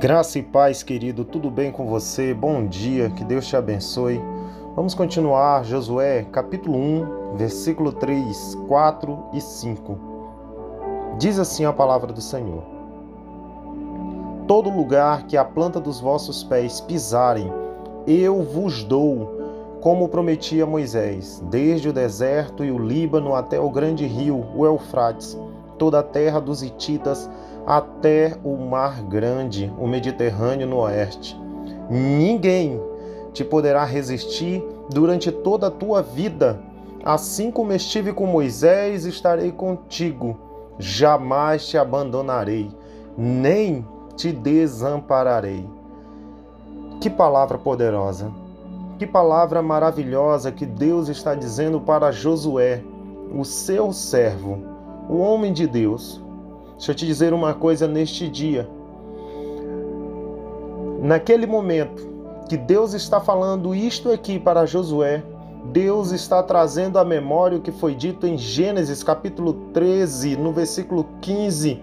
Graça e paz, querido, tudo bem com você? Bom dia, que Deus te abençoe. Vamos continuar Josué, capítulo 1, versículo 3, 4 e 5. Diz assim a palavra do Senhor: Todo lugar que a planta dos vossos pés pisarem, eu vos dou, como prometi a Moisés, desde o deserto e o Líbano até o grande rio, o Eufrates, toda a terra dos Hititas, até o Mar Grande, o Mediterrâneo no oeste. Ninguém te poderá resistir durante toda a tua vida. Assim como estive com Moisés, estarei contigo. Jamais te abandonarei, nem te desampararei. Que palavra poderosa! Que palavra maravilhosa que Deus está dizendo para Josué, o seu servo, o homem de Deus, Deixa eu te dizer uma coisa neste dia. Naquele momento que Deus está falando isto aqui para Josué, Deus está trazendo à memória o que foi dito em Gênesis capítulo 13, no versículo 15,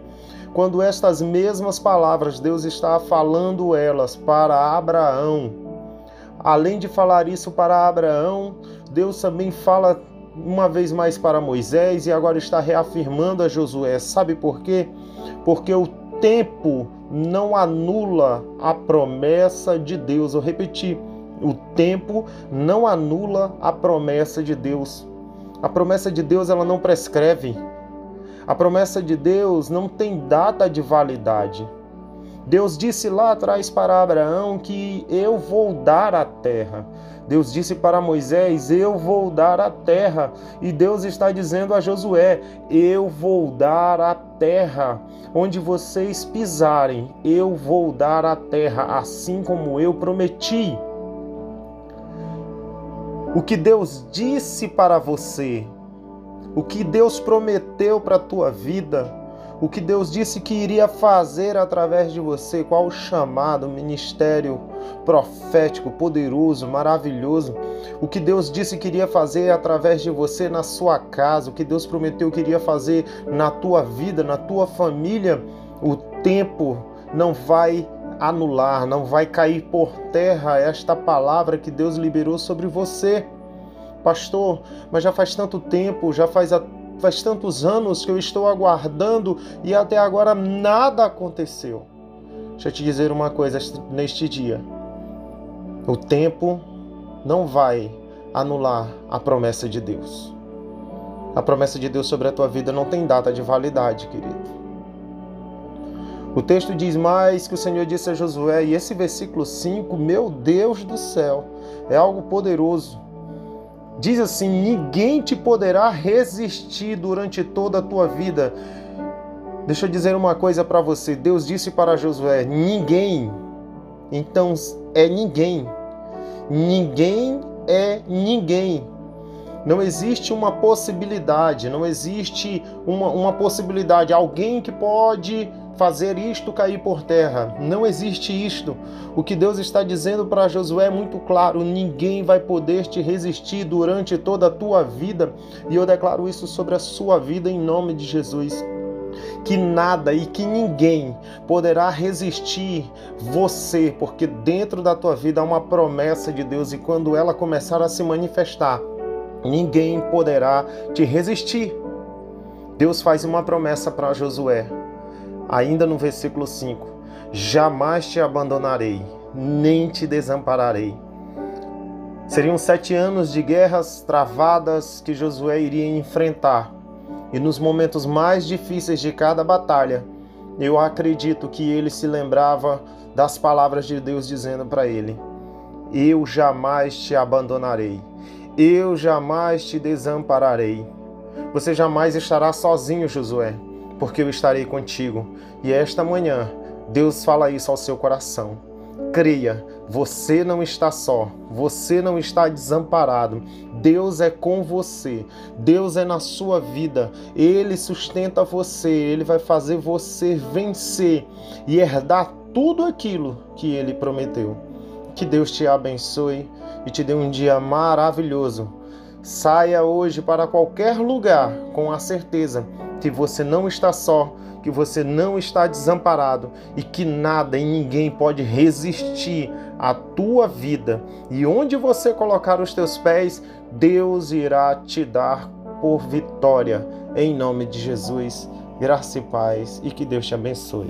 quando estas mesmas palavras Deus está falando elas para Abraão. Além de falar isso para Abraão, Deus também fala uma vez mais para Moisés e agora está reafirmando a Josué. Sabe por quê? Porque o tempo não anula a promessa de Deus. Eu repeti, o tempo não anula a promessa de Deus. A promessa de Deus ela não prescreve. A promessa de Deus não tem data de validade. Deus disse lá atrás para Abraão que eu vou dar a terra. Deus disse para Moisés: Eu vou dar a terra. E Deus está dizendo a Josué: Eu vou dar a terra. Onde vocês pisarem, eu vou dar a terra, assim como eu prometi. O que Deus disse para você, o que Deus prometeu para a tua vida, o que Deus disse que iria fazer através de você, qual o chamado, ministério profético, poderoso, maravilhoso, o que Deus disse que iria fazer através de você na sua casa, o que Deus prometeu que iria fazer na tua vida, na tua família, o tempo não vai anular, não vai cair por terra esta palavra que Deus liberou sobre você. Pastor, mas já faz tanto tempo, já faz a Faz tantos anos que eu estou aguardando e até agora nada aconteceu. Deixa eu te dizer uma coisa neste dia. O tempo não vai anular a promessa de Deus. A promessa de Deus sobre a tua vida não tem data de validade, querido. O texto diz mais que o Senhor disse a Josué, e esse versículo 5, meu Deus do céu, é algo poderoso. Diz assim: ninguém te poderá resistir durante toda a tua vida. Deixa eu dizer uma coisa para você. Deus disse para Josué: ninguém. Então é ninguém. Ninguém é ninguém. Não existe uma possibilidade, não existe uma, uma possibilidade, alguém que pode fazer isto cair por terra. Não existe isto. O que Deus está dizendo para Josué é muito claro: ninguém vai poder te resistir durante toda a tua vida. E eu declaro isso sobre a sua vida em nome de Jesus. Que nada e que ninguém poderá resistir você, porque dentro da tua vida há uma promessa de Deus e quando ela começar a se manifestar, ninguém poderá te resistir. Deus faz uma promessa para Josué ainda no versículo 5: Jamais te abandonarei, nem te desampararei. Seriam sete anos de guerras travadas que Josué iria enfrentar, e nos momentos mais difíceis de cada batalha, eu acredito que ele se lembrava das palavras de Deus dizendo para ele: Eu jamais te abandonarei, eu jamais te desampararei. Você jamais estará sozinho, Josué porque eu estarei contigo. E esta manhã, Deus fala isso ao seu coração. Creia, você não está só, você não está desamparado. Deus é com você, Deus é na sua vida, Ele sustenta você, Ele vai fazer você vencer e herdar tudo aquilo que Ele prometeu. Que Deus te abençoe e te dê um dia maravilhoso. Saia hoje para qualquer lugar com a certeza que você não está só, que você não está desamparado e que nada e ninguém pode resistir à tua vida. E onde você colocar os teus pés, Deus irá te dar por vitória. Em nome de Jesus, graça e paz e que Deus te abençoe.